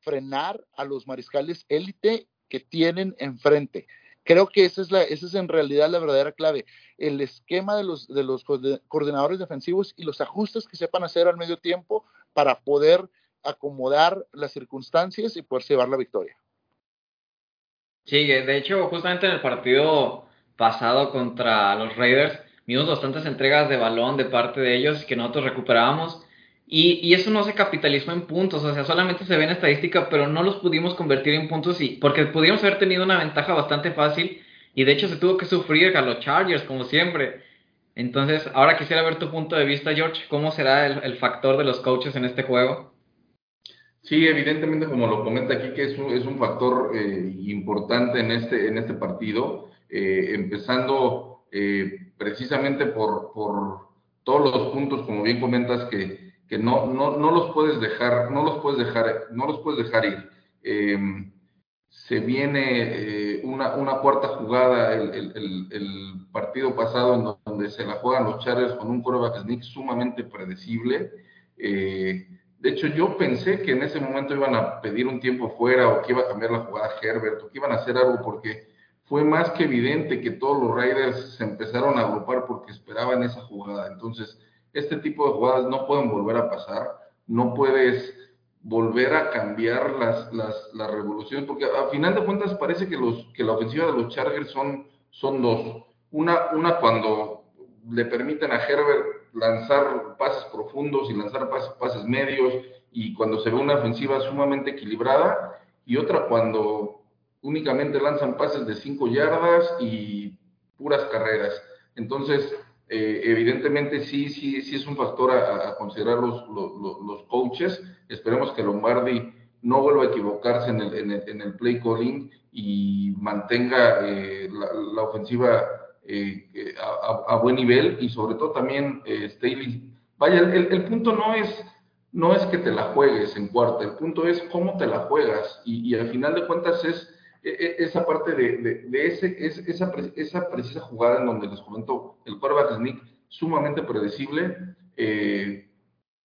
frenar a los mariscales élite que tienen enfrente. Creo que esa es, la, esa es en realidad la verdadera clave, el esquema de los, de los coordinadores defensivos y los ajustes que sepan hacer al medio tiempo para poder acomodar las circunstancias y poder llevar la victoria. Sí, de hecho, justamente en el partido pasado contra los Raiders, vimos bastantes entregas de balón de parte de ellos que nosotros recuperábamos y, eso no se capitalizó en puntos, o sea, solamente se ve en estadística, pero no los pudimos convertir en puntos y porque pudimos haber tenido una ventaja bastante fácil y de hecho se tuvo que sufrir a los Chargers, como siempre. Entonces, ahora quisiera ver tu punto de vista, George, ¿cómo será el, factor de los coaches en este juego? Sí, evidentemente, como lo comenta aquí, que es un, es un factor eh, importante en este, en este partido, eh, empezando eh, precisamente por, por todos los puntos, como bien comentas, que, que no, no, no los puedes dejar, no los puedes dejar, no los puedes dejar ir. Em, se viene eh, una, una, cuarta jugada el, el, el, partido pasado en donde se la juegan los Chargers con un quarterback sneak sumamente predecible. Eh, de hecho, yo pensé que en ese momento iban a pedir un tiempo fuera o que iba a cambiar la jugada Herbert o que iban a hacer algo porque fue más que evidente que todos los Raiders se empezaron a agrupar porque esperaban esa jugada. Entonces, este tipo de jugadas no pueden volver a pasar, no puedes volver a cambiar las, las, las revoluciones, porque a final de cuentas parece que, los, que la ofensiva de los Chargers son, son dos. Una, una cuando le permiten a Herbert lanzar pases profundos y lanzar pases, pases medios, y cuando se ve una ofensiva sumamente equilibrada, y otra cuando únicamente lanzan pases de cinco yardas y puras carreras. Entonces, eh, evidentemente sí, sí, sí es un factor a, considerar los, los, coaches. Esperemos que Lombardi no vuelva a equivocarse en el, en el, play calling y mantenga eh, la, ofensiva eh, a, buen nivel y sobre todo también Staley. Vaya, el, el, punto no es, no es que te la juegues en cuarta, el punto es cómo te la juegas y, y al final de cuentas es esa parte de, de, ese, esa, esa, precisa jugada en donde les comento el quarterback sneak sumamente predecible, eh,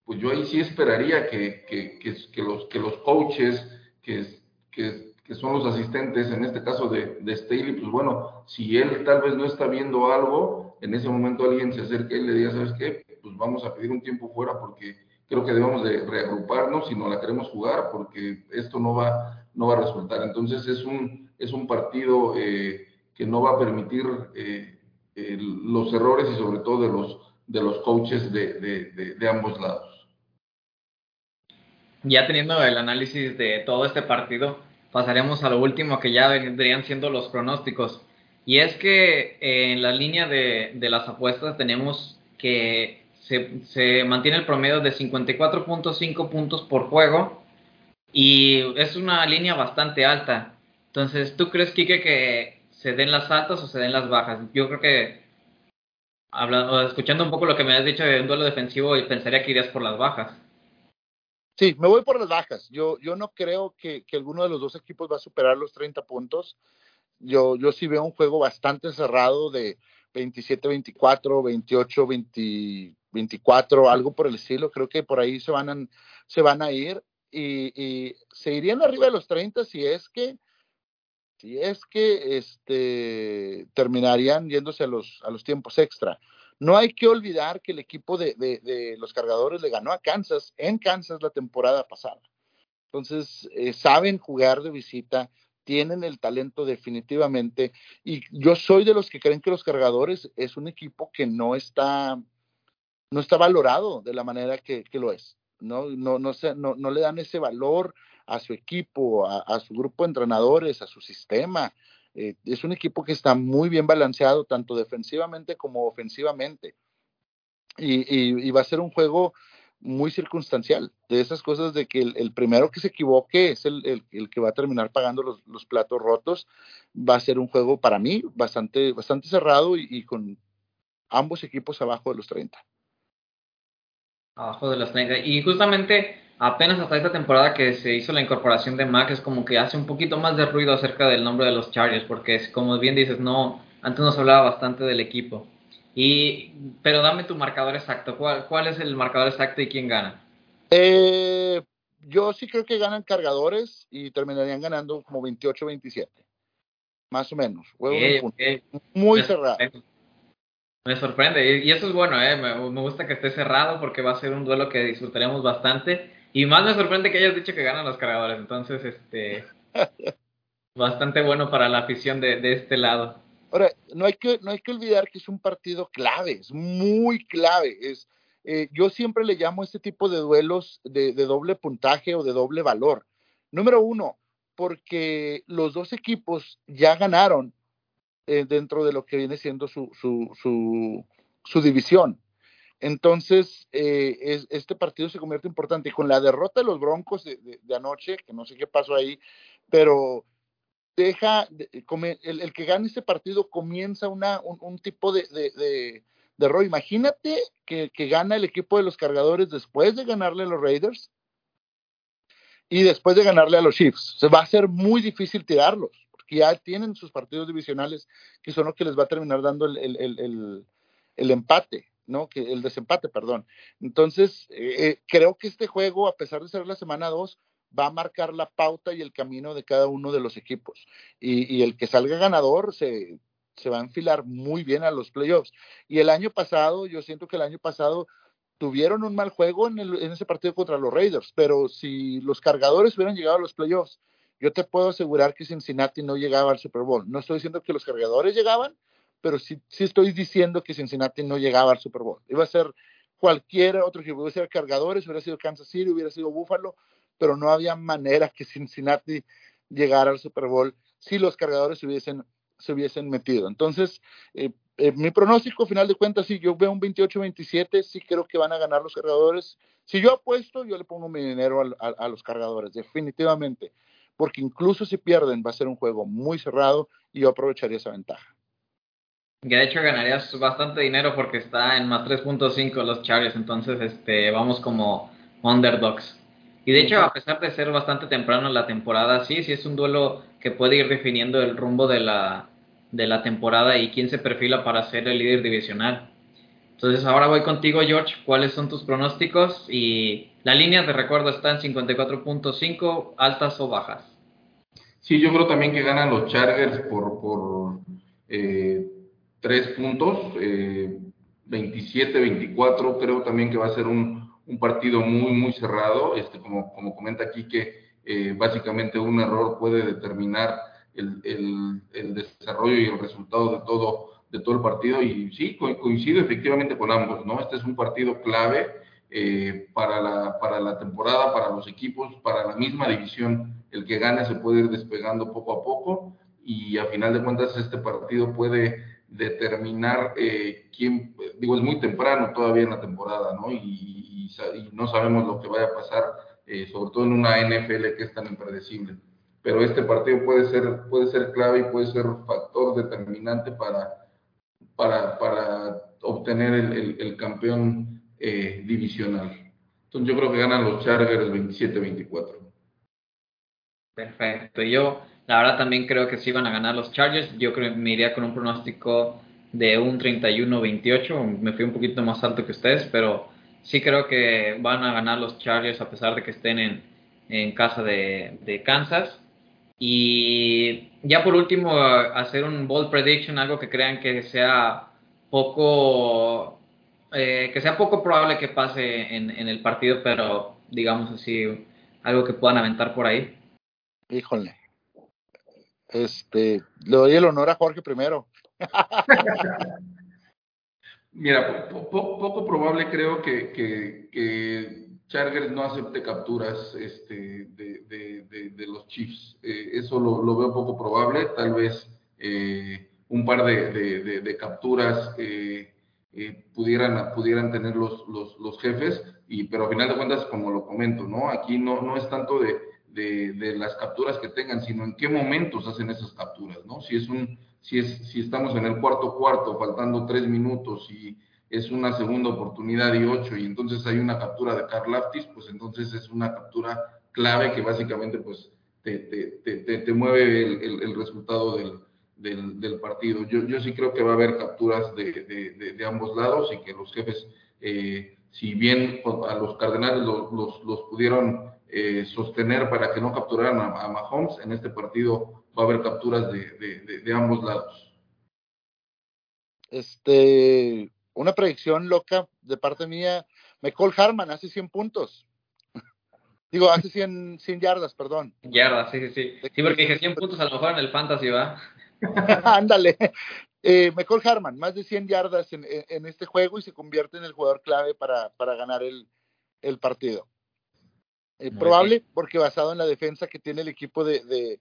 pues yo ahí sí esperaría que, que, que, los, que los coaches, que, que, que son los asistentes, en este caso de, de Staley, pues bueno, si él tal vez no está viendo algo, en ese momento alguien se acerque y le diga, ¿sabes qué? Pues vamos a pedir un tiempo fuera porque creo que debemos de reagruparnos si no la queremos jugar porque esto no va no va a resultar. Entonces es un, es un partido eh, que no va a permitir eh, los errores y sobre todo de los, de los coaches de, de, de, ambos lados. Ya teniendo el análisis de todo este partido, pasaremos a lo último que ya vendrían siendo los pronósticos. Y es que eh, en la línea de, de las apuestas tenemos que se, mantiene el promedio de 54.5 puntos por juego y es una línea bastante alta. Entonces, ¿tú crees, Kike, que se den las altas o se den las bajas? Yo creo que, hablando, escuchando un poco lo que me has dicho de un duelo defensivo, pensaría que irías por las bajas. Sí, me voy por las bajas. Yo, yo no creo que, que alguno de los dos equipos va a superar los 30 puntos. yo, yo sí veo un juego bastante cerrado de 27-24, 28-24, 24, algo por el estilo. Creo que por ahí se van a, se van a ir y, se irían arriba de los 30 si es que si es que este terminarían yéndose a los a los tiempos extra. No hay que olvidar que el equipo de, de, los cargadores le ganó a Kansas en Kansas la temporada pasada. Entonces, eh, saben jugar de visita, tienen el talento definitivamente. Y yo soy de los que creen que los cargadores es un equipo que no está no está valorado de la manera que, lo es. No, no, no, no, no, le dan ese valor a su equipo, a, su grupo de entrenadores, a su sistema. Eh, es un equipo que está muy bien balanceado, tanto defensivamente como ofensivamente. Y, va a ser un juego muy circunstancial, de esas cosas de que el, primero que se equivoque es el, el, que va a terminar pagando los, los, platos rotos. Va a ser un juego para mí bastante, bastante cerrado y, y con ambos equipos abajo de los 30 abajo de los 30. Y justamente apenas hasta esta temporada que se hizo la incorporación de Mac es como que hace un poquito más de ruido acerca del nombre de los Chargers, porque es como bien dices, no, antes nos hablaba bastante del equipo. Y, pero dame tu marcador exacto. ¿Cuál, cuál es el marcador exacto y quién gana? Eh, yo sí creo que ganan cargadores y terminarían ganando como 28-27. Más o menos. Muy cerrado. Me sorprende y eso es bueno, ¿eh? me, gusta que esté cerrado porque va a ser un duelo que disfrutaremos bastante y más me sorprende que hayas dicho que ganan los cargadores, entonces este [LAUGHS] bastante bueno para la afición de, este lado. Ahora, no hay, que, no hay que olvidar que es un partido clave, es muy clave. Es, eh, yo siempre le llamo a este tipo de duelos de, de doble puntaje o de doble valor. Número uno, porque los dos equipos ya ganaron eh, dentro de lo que viene siendo su, su, su, división. Entonces, eh, este partido se convierte importante. Y con la derrota de los Broncos de, anoche, que no sé qué pasó ahí, pero deja, el, el, que gane este partido comienza una, un, tipo de, de, de, rol. Imagínate que, que, gana el equipo de los cargadores después de ganarle a los Raiders y después de ganarle a los Chiefs. Se va a ser muy difícil tirarlos que ya tienen sus partidos divisionales, que son los que les va a terminar dando el, el, el, el empate, ¿no? Que, el desempate, perdón. Entonces, eh, eh, creo que este juego, a pesar de ser la semana 2, va a marcar la pauta y el camino de cada uno de los equipos. Y, y el que salga ganador se, se va a enfilar muy bien a los playoffs. Y el año pasado, yo siento que el año pasado tuvieron un mal juego en, el, en ese partido contra los Raiders, pero si los cargadores hubieran llegado a los playoffs yo te puedo asegurar que Cincinnati no llegaba al Super Bowl. No estoy diciendo que los cargadores llegaban, pero sí, sí estoy diciendo que Cincinnati no llegaba al Super Bowl. Iba a ser cualquier otro equipo, iba a ser cargadores, hubiera sido Kansas City, hubiera sido Buffalo, pero no había manera que Cincinnati llegara al Super Bowl si los cargadores se hubiesen, se hubiesen metido. Entonces, eh, eh, mi pronóstico, final de cuentas, sí, yo veo un 28-27, sí creo que van a ganar los cargadores. Si yo apuesto, yo le pongo mi dinero a los cargadores, definitivamente porque incluso si pierden va a ser un juego muy cerrado y yo aprovecharía esa ventaja. Ya de hecho ganarías bastante dinero porque está en más 3.5 los Chargers, entonces este vamos como underdogs. Y de hecho, a pesar de ser bastante temprano en la temporada, sí, sí es un duelo que puede ir definiendo el rumbo de la, de la temporada y quién se perfila para ser el líder divisional. Entonces ahora voy contigo, George. ¿Cuáles son tus pronósticos? Y la línea, de recuerdo, está en 54.5, altas o bajas. Sí, yo creo también que ganan los Chargers por, por eh, tres puntos, eh, 27-24. Creo también que va a ser un, un, partido muy, muy cerrado. Este, como, como comenta aquí, que eh, básicamente un error puede determinar el, el, el, desarrollo y el resultado de todo, de todo el partido. Y sí, coincido efectivamente con ambos, ¿no? Este es un partido clave eh, para, la, para la temporada, para los equipos, para la misma división el que gane se puede ir despegando poco a poco y a final de cuentas este partido puede determinar eh, quién, digo, es muy temprano todavía en la temporada, ¿no? Y, no sabemos lo que vaya a pasar, eh, sobre todo en una NFL que es tan impredecible. Pero este partido puede ser, puede ser clave y puede ser factor determinante para, para, para obtener el, el, campeón eh, divisional. Entonces yo creo que ganan los Chargers 27-24. Perfecto. Yo, La verdad también creo que sí van a ganar los Chargers. Yo creo me iría con un pronóstico de un 31-28. Me fui un poquito más alto que ustedes, pero sí creo que van a ganar los Chargers a pesar de que estén en, en casa de, de Kansas. Y ya por último, hacer un bold prediction, algo que crean que sea poco, eh, que sea poco probable que pase en, en, el partido, pero digamos así, algo que puedan aventar por ahí. Híjole. Este, le doy el honor a Jorge primero. [LAUGHS] Mira, poco probable creo que, que, que Chargers no acepte capturas este, de, de, de, los Chiefs. Eh, eso lo, lo, veo poco probable. Tal vez eh, un par de, capturas eh, eh, pudieran, pudieran tener los, los, los, jefes, y, pero a final de cuentas, como lo comento, ¿no? aquí no, no es tanto de, las capturas que tengan, sino en qué momentos hacen esas capturas. ¿no? Si, es un, si, es, si estamos en el cuarto cuarto, faltando tres minutos y es una segunda oportunidad y ocho, y entonces hay una captura de Carl Laftis, pues entonces es una captura clave que básicamente pues te, te, te, te mueve el, el, resultado del, del, del, partido. Yo, yo sí creo que va a haber capturas de, de, de ambos lados y que los jefes, eh, si bien a los Cardenales los, los, los pudieron eh, sostener para que no capturaran a, a, Mahomes, en este partido va a haber capturas de, ambos lados. Este, una predicción loca de parte mía, McCall Harman hace 100 puntos. [LAUGHS] Digo, hace 100, 100 yardas, perdón. Yardas, sí, sí, sí. Sí, porque dije 100 puntos a lo mejor en el fantasy, ¿va? [LAUGHS] Ándale. eh, McCall Harman, más de 100 yardas en, en, este juego y se convierte en el jugador clave para, para ganar el, el partido. Eh, probable, bien. porque basado en la defensa que tiene el equipo de, de,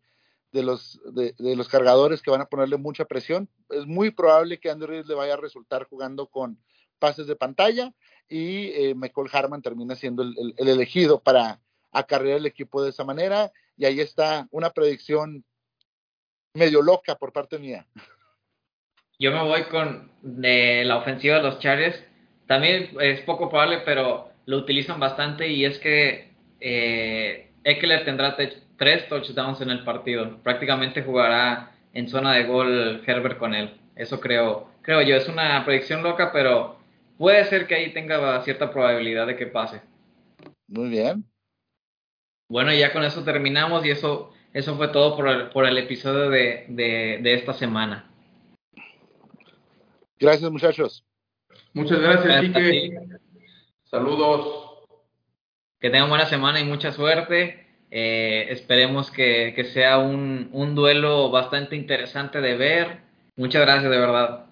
de los, de, de, los cargadores que van a ponerle mucha presión. Es muy probable que Andrew le vaya a resultar jugando con pases de pantalla y eh, McCall Harman termina siendo el, el, el, elegido para acarrear el equipo de esa manera. Y ahí está una predicción medio loca por parte mía. Yo me voy con de la ofensiva de los Chargers. También es poco probable, pero lo utilizan bastante y es que eh, Eckler tendrá tres touchdowns en el partido. Prácticamente jugará en zona de gol Herbert con él. Eso creo, creo yo. Es una predicción loca, pero puede ser que ahí tenga cierta probabilidad de que pase. Muy bien. Bueno, ya con eso terminamos y eso, eso fue todo por el, por el episodio de, de, de esta semana. Gracias, muchachos. Muchas gracias, Quique. Saludos. Que tengan buena semana y mucha suerte. Eh, esperemos que, que sea un, un, duelo bastante interesante de ver. Muchas gracias, de verdad.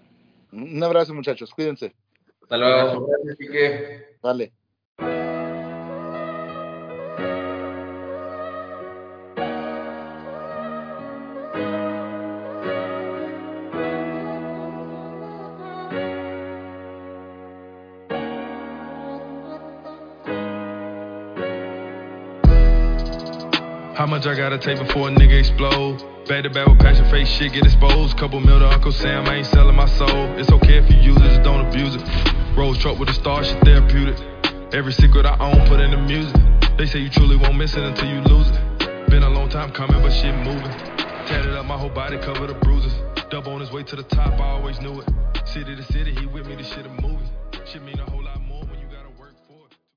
Un abrazo, muchachos. Cuídense. Hasta luego. Gracias, Quique. Vale. I gotta take before a nigga explode? Back to back with passion, face shit get exposed. Couple mil to Uncle Sam, I ain't selling my soul. It's okay if you use it, just don't abuse it. Rose truck with a star, shit therapeutic. Every secret I own, put in the music. They say you truly won't miss it until you lose it. Been a long time coming, but shit moving. Tatted up my whole body, covered the bruises. Dub on his way to the top, I always knew it. City to city, he with me, this shit a movie. Shit mean a whole